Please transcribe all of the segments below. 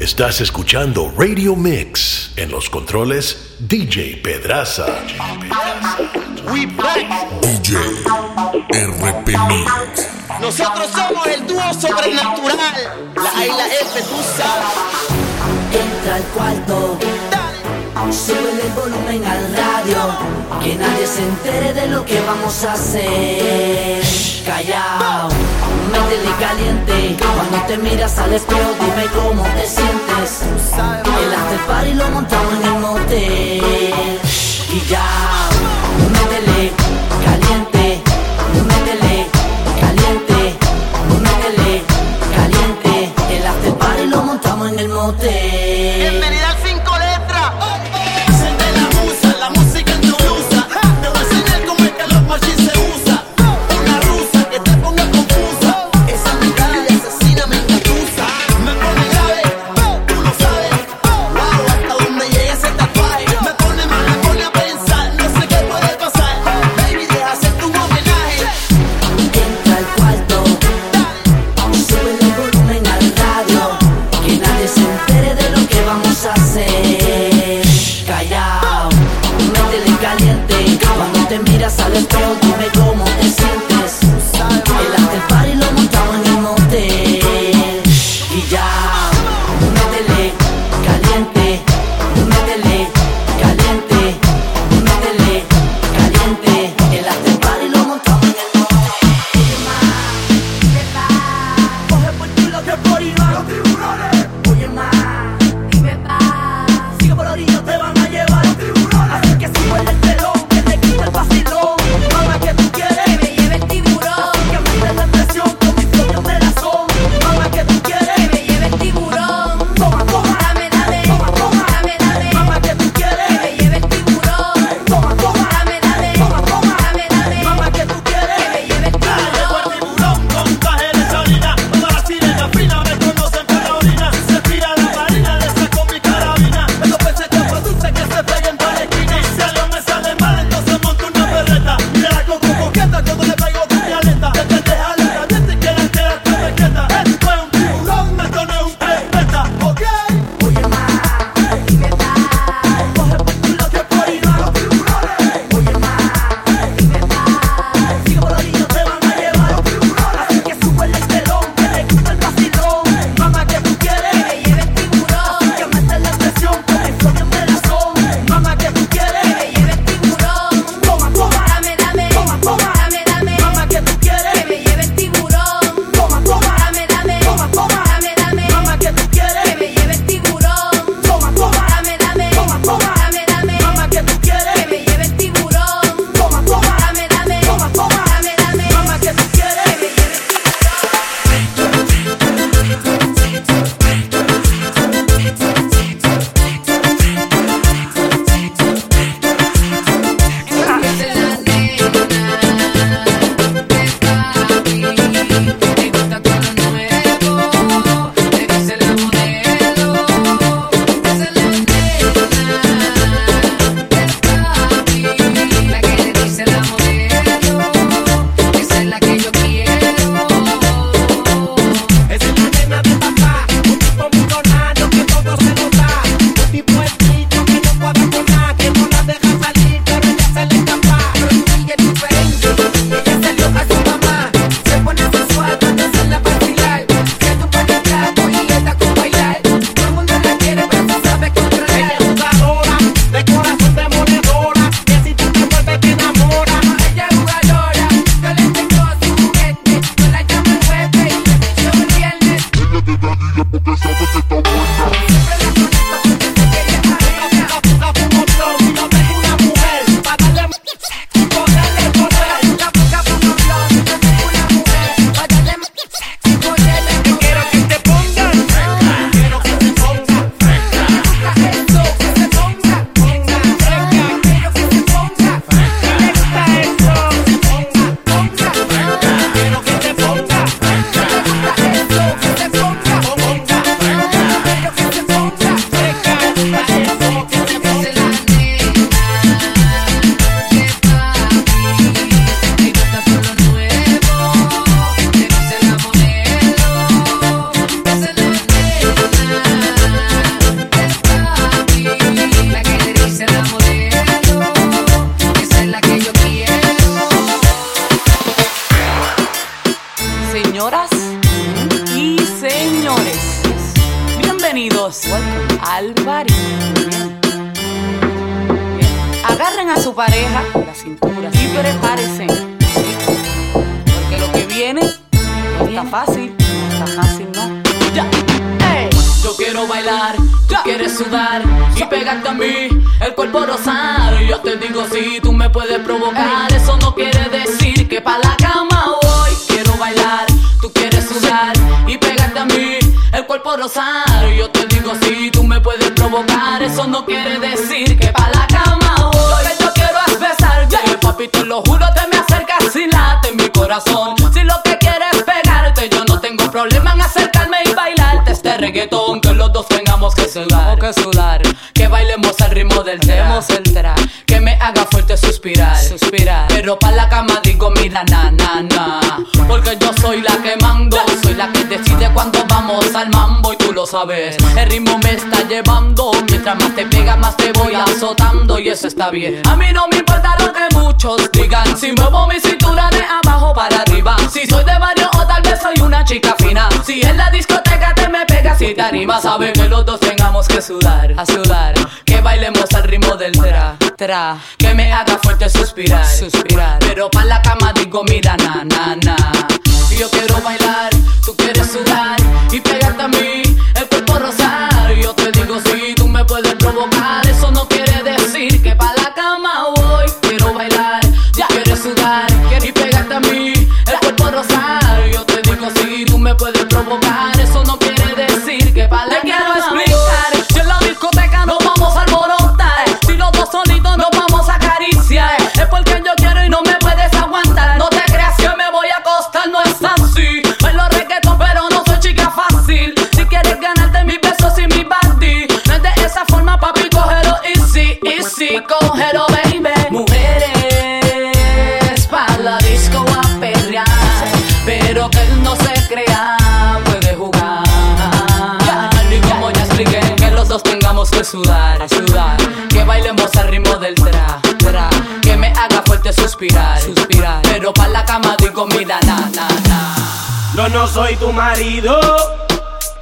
Estás escuchando Radio Mix en los controles DJ Pedraza. We back. DJ RP Mix. Nosotros somos el dúo sobrenatural. La A y la F, tú sabes. Entra al cuarto. Sube el volumen al radio. Que nadie se entere de lo que vamos a hacer. Callao métele caliente. Cuando te miras al espejo dime cómo te sientes. El after party lo montamos en el motel. Y ya, métele caliente Métele caliente Métele caliente. El after party lo montamos en el motel. Quiero bailar, tú quieres sudar y pegarte a mí, el cuerpo rosar. Yo te digo si tú me puedes provocar, eso no quiere decir que pa' la cama voy. Quiero bailar, tú quieres sudar y pegarte a mí, el cuerpo rosar. Yo te digo si tú me puedes provocar, eso no quiere decir que pa' la cama voy. Lo que yo quiero es besarte, papi, te lo juro, te me acercas y late mi corazón. Si lo que quieres es pegarte, yo no tengo problema en acercarme y bailarte este reggaetón. Que los dos tengamos que sudar, que sudar, bailemos al ritmo del tema, el tra, que me haga fuerte suspirar, suspirar. Pero pa' la cama digo, mira, na, na, na. Porque yo soy la que mando, soy la que decide cuando vamos al mambo y tú lo sabes. El ritmo me está llevando, mientras más te pega, más te voy azotando y eso está bien. A mí no me importa lo que muchos digan, si muevo mi cintura de abajo para arriba, si soy de barrio o tal vez soy una chica fina. Si en la discoteca te me pegas si te animas, sabe que los dos tengamos que sudar, a sudar, que bailemos al ritmo del tra, tra, que me haga fuerte suspirar, suspirar. Pero pa' la cama digo, mira, na, na, na. Yo quiero bailar, tú quieres sudar y pegarte a mí, el cuerpo rosar. Yo te digo, si dos tengamos que sudar, sudar, que bailemos al ritmo del tra, tra, que me haga fuerte suspirar, suspirar. Pero pa' la cama digo, mira, na, na, na. Yo no soy tu marido,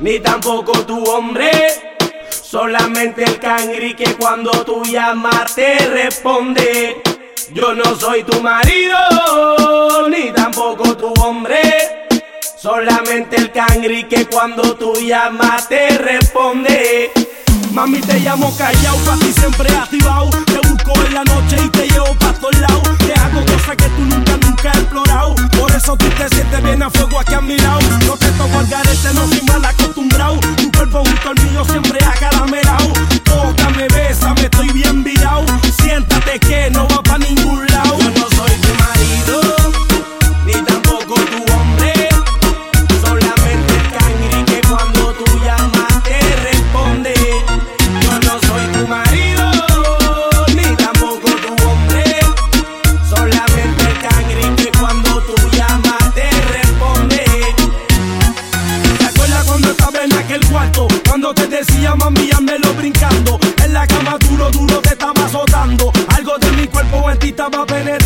ni tampoco tu hombre. Solamente el cangri que cuando tú llamas te responde. Yo no soy tu marido, ni tampoco tu hombre. Solamente el cangri que cuando tú llamas te responde. Mami, te llamo callao, pa' ti siempre activado. Te busco en la noche y te llevo pa' todos lados. Te hago cosas que tú nunca, nunca has explorado. Por eso tú te sientes bien a fuego aquí a mi lado. No te toco al garete, no soy mal acostumbrado. Tu cuerpo junto al mío siempre acaramelado. Tócame, bésame, estoy bien virado. Siéntate que no va pa' ningún lado. Yo no soy tu decía mami, lo brincando. En la cama duro, duro te estaba azotando. Algo de mi cuerpo en ti estaba penetrando.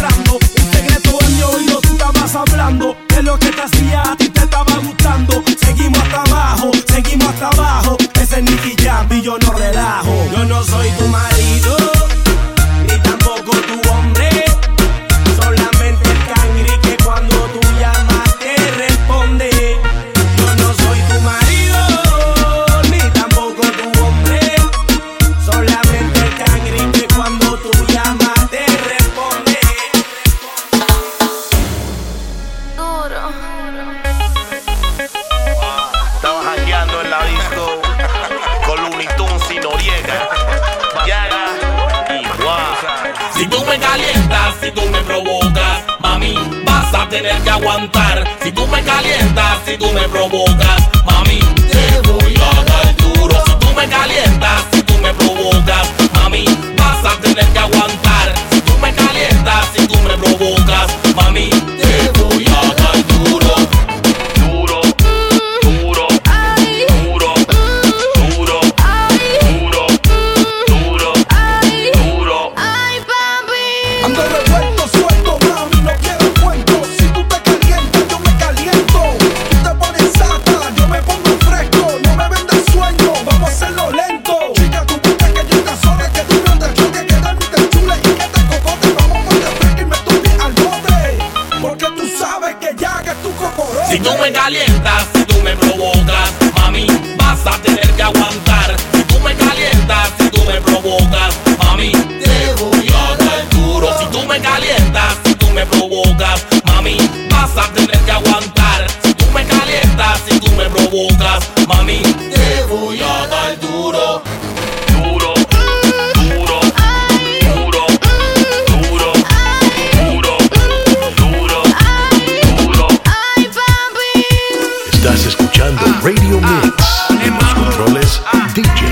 DJ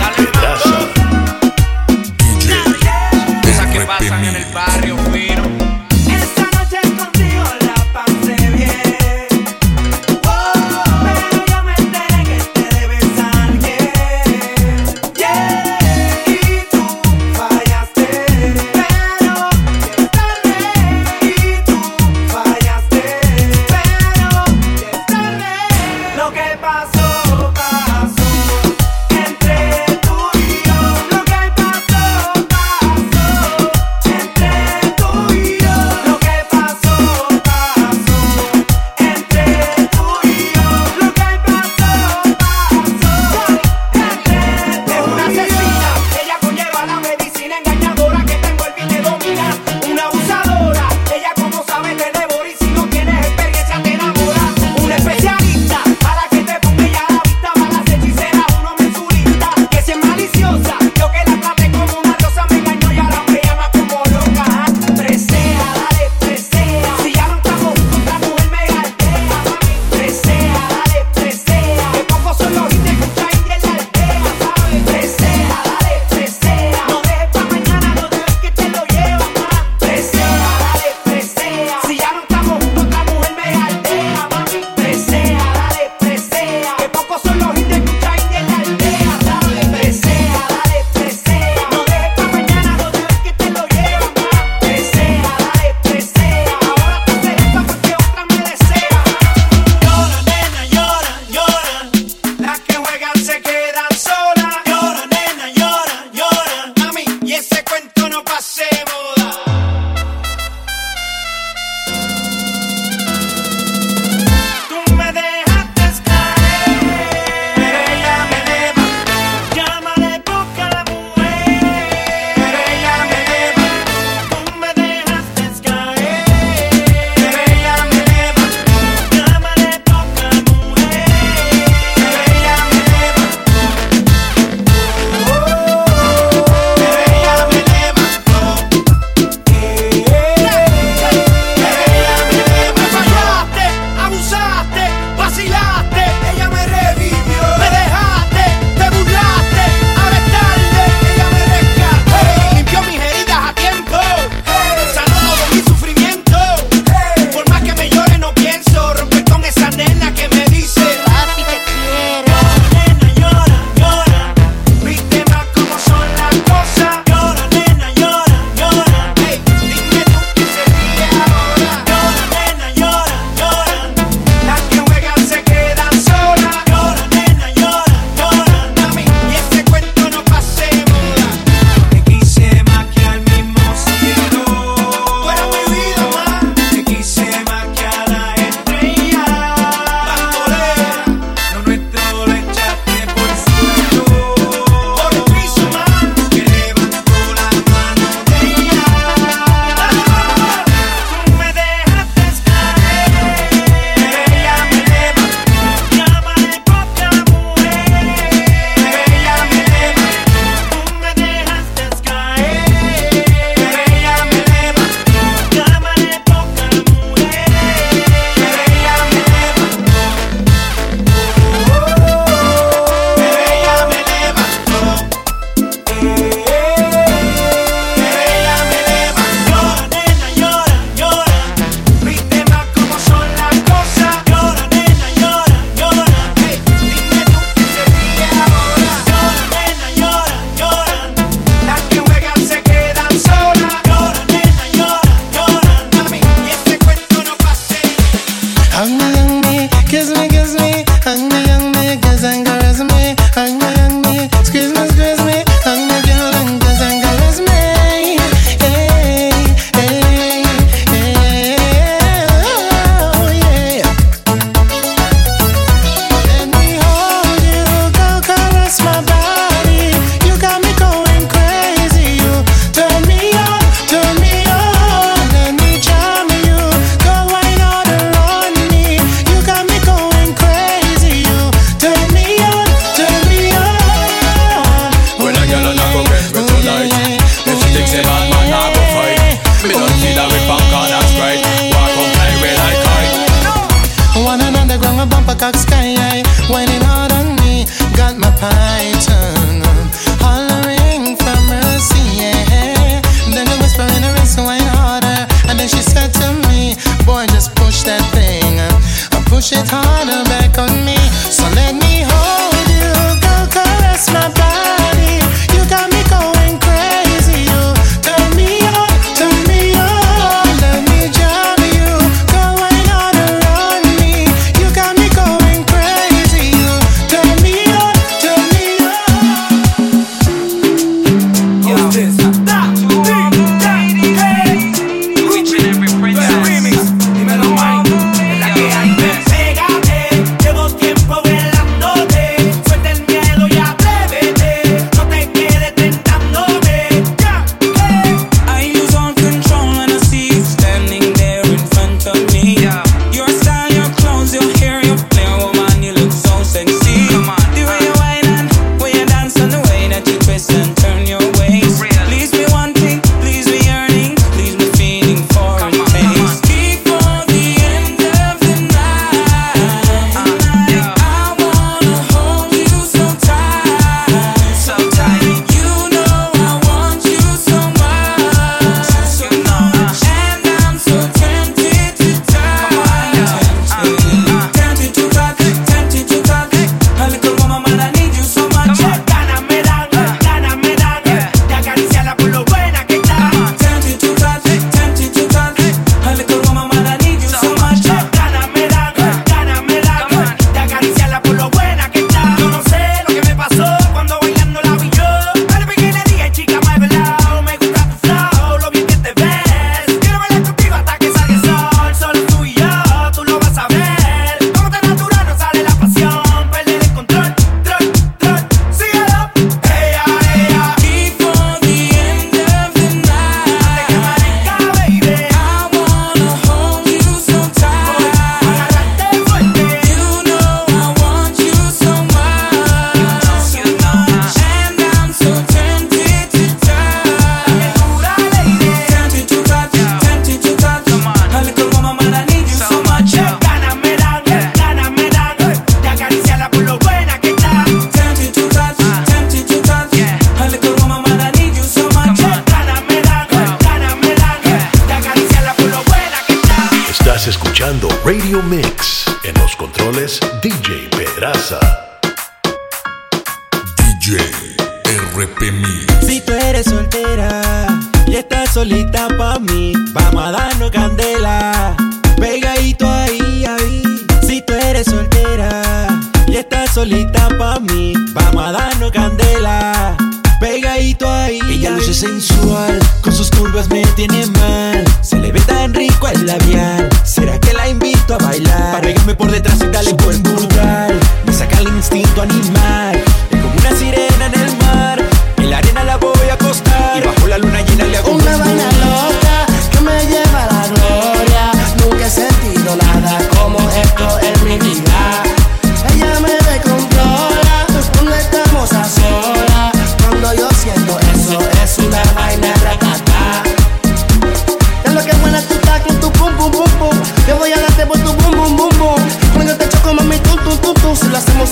Si tú eres soltera y estás solita pa' mí, vamos a darnos candela. Pegadito ahí, ahí. Si tú eres soltera y estás solita pa' mí, vamos a darnos candela. Pegadito ahí. Ella luce sensual, con sus curvas me tiene mal. Se le ve tan rico el labial. ¿Será que la invito a bailar? Para pegarme por detrás y darle buen brutal. Me saca el instinto animal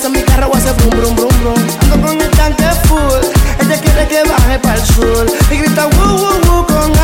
en mi carro hace brum brum brum brum. Ando con el tanque full ella quiere que baje para el sur. Y grita woo woo woo con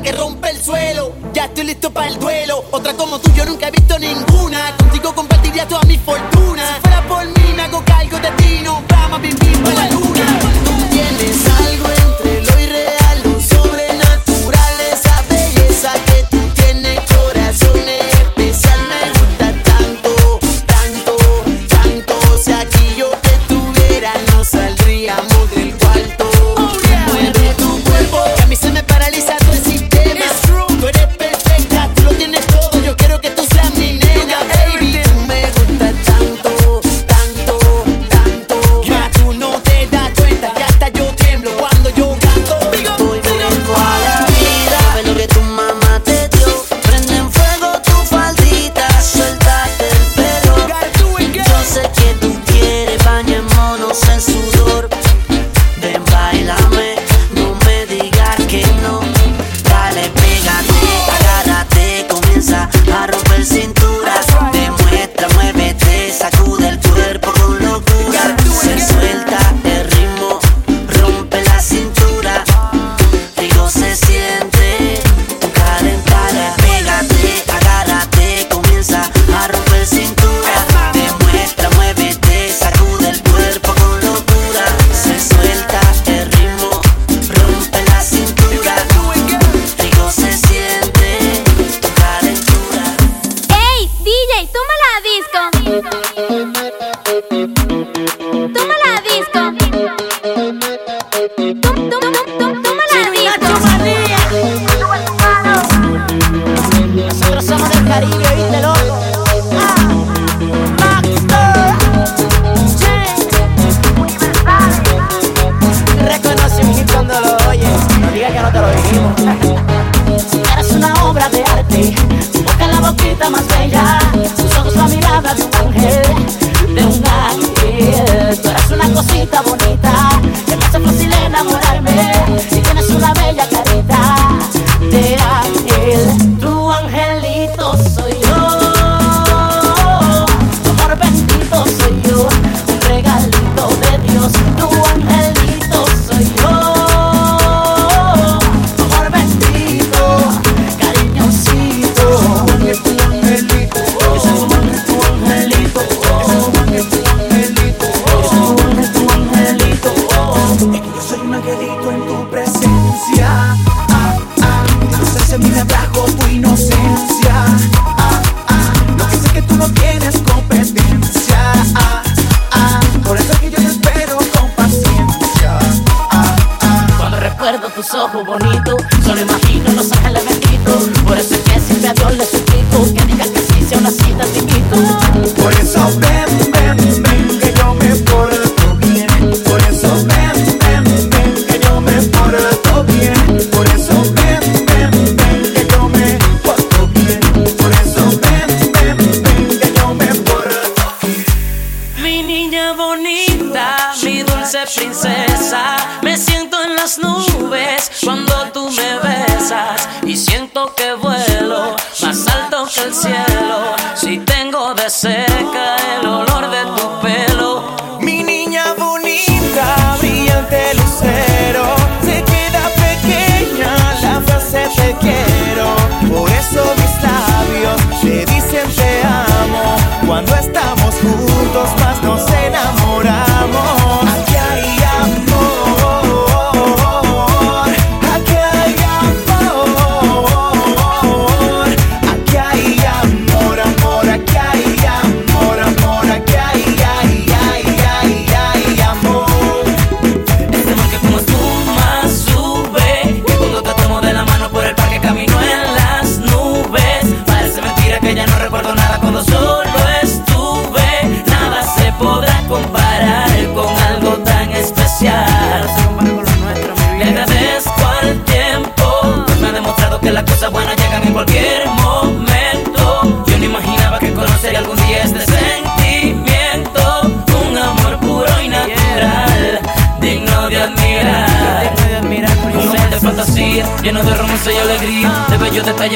que rompe el suelo. Ya estoy listo para el duelo. Otra como tú yo nunca vi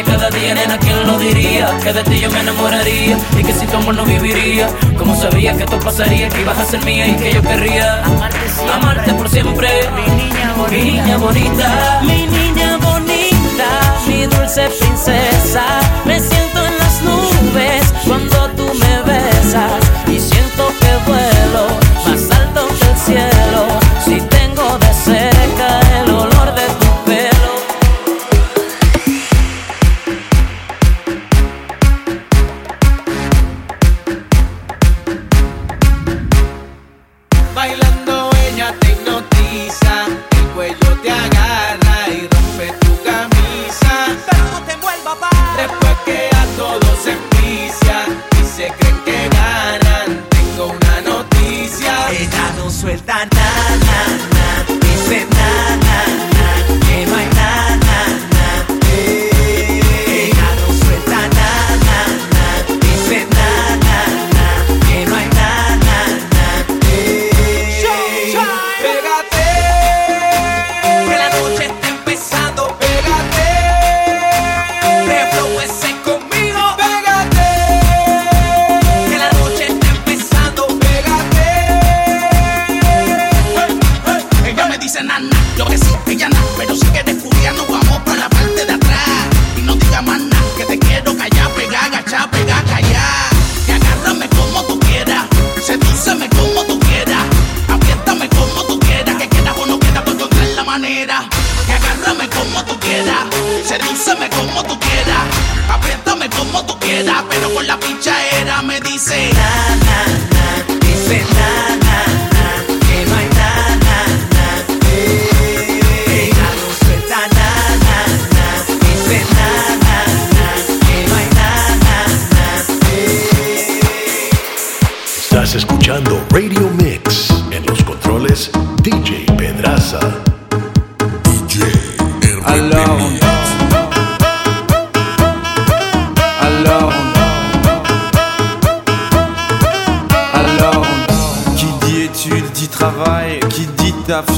cada día, nena, ¿quién lo diría? Que de ti yo me enamoraría y que si tu amor no viviría. Como sabía que esto pasaría, que ibas a ser mía y que yo querría amarte, siempre, por siempre. Mi niña mi niña bonita, mi niña bonita, mi dulce princesa. Me siento en las nubes cuando tú me besas y siento que vuelo más alto que el cielo. Si tengo de cerca Sedíceme como tú quieras, apriétame como tú quieras, pero con la pincha era me dice.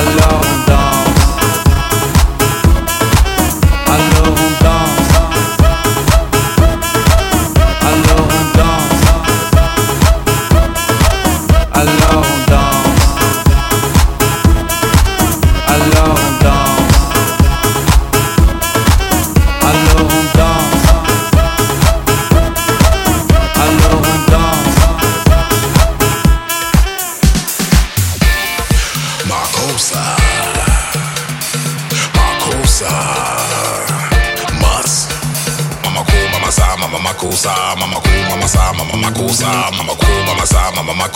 alors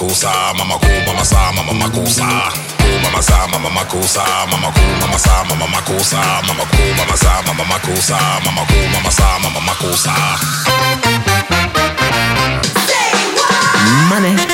makusa, mama mama sa, mama makusa. Mama sa, mama makusa, mama mama sa, mama makusa, mama mama sa, mama makusa, mama mama sa, mama makusa. Money.